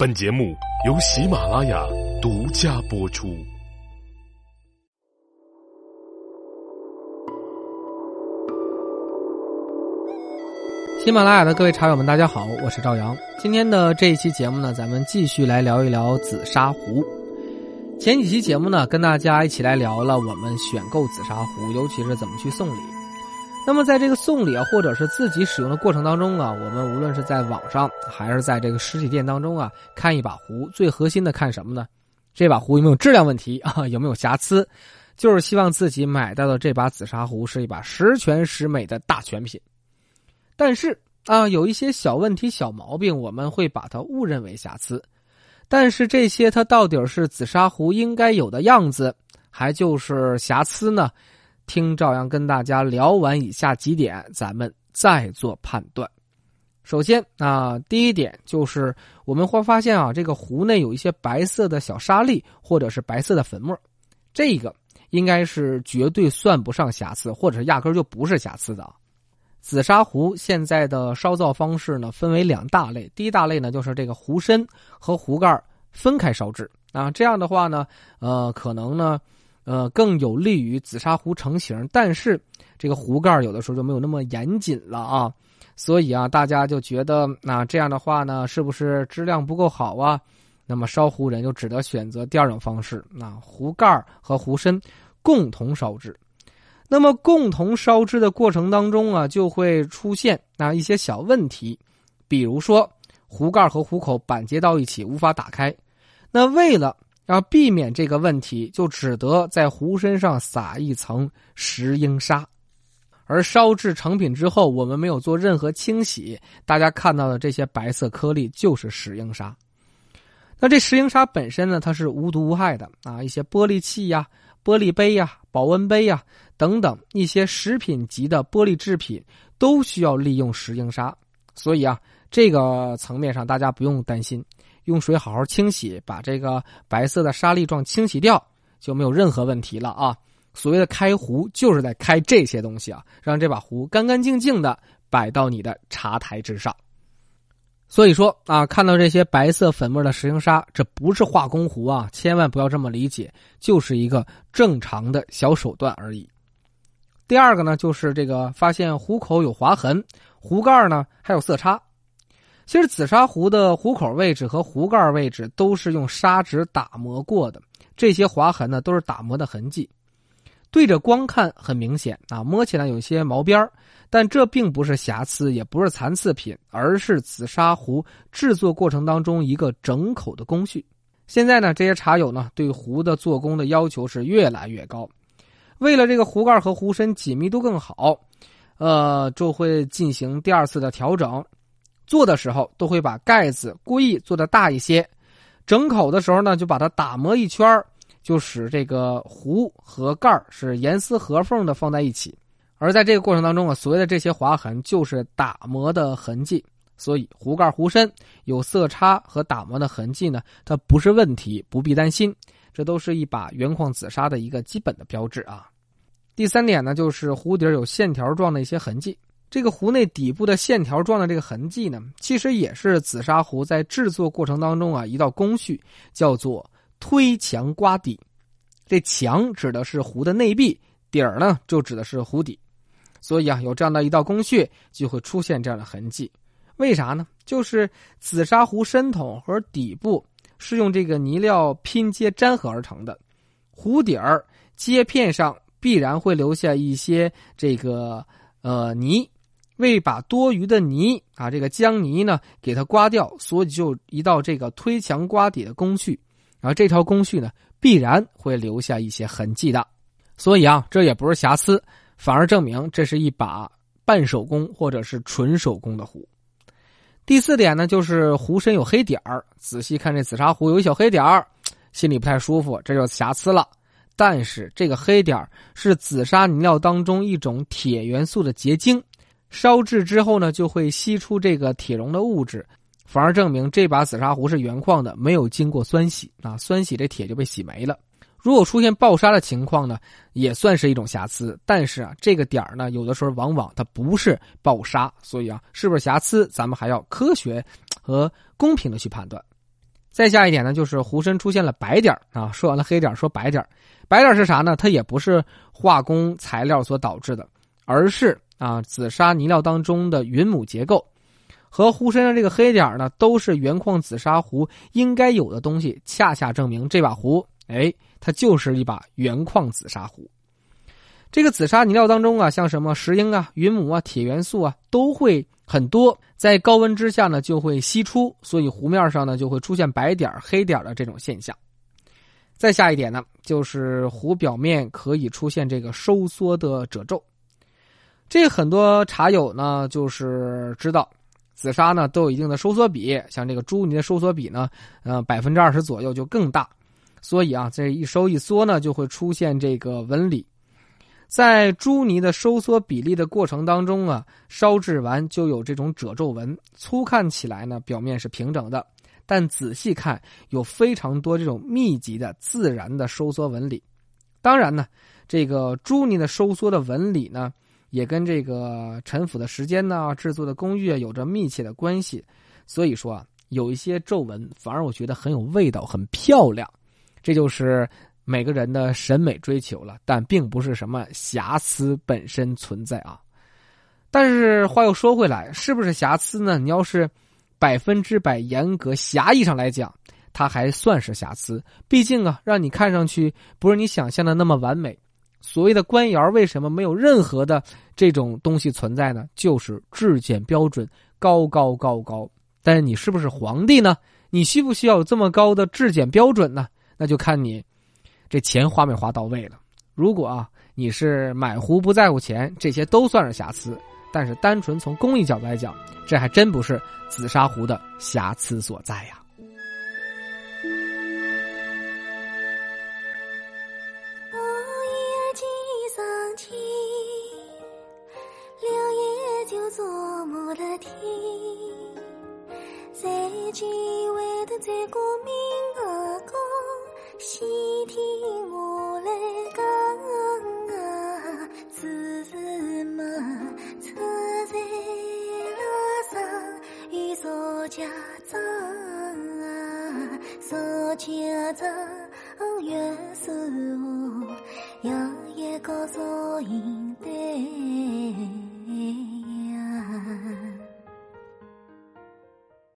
本节目由喜马拉雅独家播出。喜马拉雅的各位茶友们，大家好，我是赵阳。今天的这一期节目呢，咱们继续来聊一聊紫砂壶。前几期节目呢，跟大家一起来聊了我们选购紫砂壶，尤其是怎么去送礼。那么在这个送礼啊，或者是自己使用的过程当中啊，我们无论是在网上还是在这个实体店当中啊，看一把壶，最核心的看什么呢？这把壶有没有质量问题啊？有没有瑕疵？就是希望自己买到的这把紫砂壶是一把十全十美的大全品。但是啊，有一些小问题、小毛病，我们会把它误认为瑕疵。但是这些它到底是紫砂壶应该有的样子，还就是瑕疵呢？听赵阳跟大家聊完以下几点，咱们再做判断。首先啊，第一点就是我们会发现啊，这个壶内有一些白色的小沙粒或者是白色的粉末，这个应该是绝对算不上瑕疵，或者是压根就不是瑕疵的。紫砂壶现在的烧造方式呢，分为两大类。第一大类呢，就是这个壶身和壶盖分开烧制啊，这样的话呢，呃，可能呢。呃，更有利于紫砂壶成型，但是这个壶盖有的时候就没有那么严谨了啊，所以啊，大家就觉得那这样的话呢，是不是质量不够好啊？那么烧壶人就只得选择第二种方式，那壶盖和壶身共同烧制。那么共同烧制的过程当中啊，就会出现那一些小问题，比如说壶盖和壶口板接到一起无法打开，那为了。要避免这个问题，就只得在壶身上撒一层石英砂，而烧制成品之后，我们没有做任何清洗，大家看到的这些白色颗粒就是石英砂。那这石英砂本身呢，它是无毒无害的啊，一些玻璃器呀、玻璃杯呀、保温杯呀等等一些食品级的玻璃制品都需要利用石英砂，所以啊，这个层面上大家不用担心。用水好好清洗，把这个白色的沙粒状清洗掉，就没有任何问题了啊！所谓的开壶，就是在开这些东西啊，让这把壶干干净净的摆到你的茶台之上。所以说啊，看到这些白色粉末的石英砂，这不是化工壶啊，千万不要这么理解，就是一个正常的小手段而已。第二个呢，就是这个发现壶口有划痕，壶盖呢还有色差。其实紫砂壶的壶口位置和壶盖位置都是用砂纸打磨过的，这些划痕呢都是打磨的痕迹。对着光看很明显啊，摸起来有些毛边但这并不是瑕疵，也不是残次品，而是紫砂壶制作过程当中一个整口的工序。现在呢，这些茶友呢对壶的做工的要求是越来越高，为了这个壶盖和壶身紧密度更好，呃，就会进行第二次的调整。做的时候都会把盖子故意做的大一些，整口的时候呢就把它打磨一圈就使这个壶和盖是严丝合缝的放在一起。而在这个过程当中啊，所谓的这些划痕就是打磨的痕迹，所以壶盖壶身有色差和打磨的痕迹呢，它不是问题，不必担心。这都是一把原矿紫砂的一个基本的标志啊。第三点呢，就是壶底有线条状的一些痕迹。这个壶内底部的线条状的这个痕迹呢，其实也是紫砂壶在制作过程当中啊一道工序，叫做推墙刮底。这墙指的是壶的内壁，底儿呢就指的是壶底。所以啊，有这样的一道工序，就会出现这样的痕迹。为啥呢？就是紫砂壶身筒和底部是用这个泥料拼接粘合而成的，壶底儿接片上必然会留下一些这个呃泥。为把多余的泥啊，这个浆泥呢，给它刮掉，所以就一道这个推墙刮底的工序，然后这条工序呢，必然会留下一些痕迹的，所以啊，这也不是瑕疵，反而证明这是一把半手工或者是纯手工的壶。第四点呢，就是壶身有黑点儿，仔细看这紫砂壶有一小黑点儿，心里不太舒服，这就是瑕疵了。但是这个黑点儿是紫砂泥料当中一种铁元素的结晶。烧制之后呢，就会吸出这个铁溶的物质，反而证明这把紫砂壶是原矿的，没有经过酸洗啊，酸洗这铁就被洗没了。如果出现爆砂的情况呢，也算是一种瑕疵。但是啊，这个点儿呢，有的时候往往它不是爆砂，所以啊，是不是瑕疵，咱们还要科学和公平的去判断。再下一点呢，就是壶身出现了白点啊。说完了黑点说白点白点是啥呢？它也不是化工材料所导致的，而是啊紫砂泥料当中的云母结构和壶身上这个黑点呢，都是原矿紫砂壶应该有的东西。恰恰证明这把壶，哎，它就是一把原矿紫砂壶。这个紫砂泥料当中啊，像什么石英啊、云母啊、铁元素啊，都会很多，在高温之下呢，就会析出，所以壶面上呢就会出现白点、黑点的这种现象。再下一点呢，就是壶表面可以出现这个收缩的褶皱。这很多茶友呢，就是知道，紫砂呢都有一定的收缩比，像这个朱泥的收缩比呢，呃，百分之二十左右就更大，所以啊，这一收一缩呢，就会出现这个纹理。在朱泥的收缩比例的过程当中啊，烧制完就有这种褶皱纹。粗看起来呢，表面是平整的，但仔细看有非常多这种密集的自然的收缩纹理。当然呢，这个朱泥的收缩的纹理呢，也跟这个陈腐的时间呢、制作的工艺有着密切的关系。所以说啊，有一些皱纹反而我觉得很有味道，很漂亮。这就是。每个人的审美追求了，但并不是什么瑕疵本身存在啊。但是话又说回来，是不是瑕疵呢？你要是百分之百严格狭义上来讲，它还算是瑕疵。毕竟啊，让你看上去不是你想象的那么完美。所谓的官窑为什么没有任何的这种东西存在呢？就是质检标准高高高高。但是你是不是皇帝呢？你需不需要有这么高的质检标准呢？那就看你。这钱花没花到位了？如果啊，你是买壶不在乎钱，这些都算是瑕疵。但是单纯从工艺角度来讲，这还真不是紫砂壶的瑕疵所在呀。家长啊，少家长约束我，要一个少银对。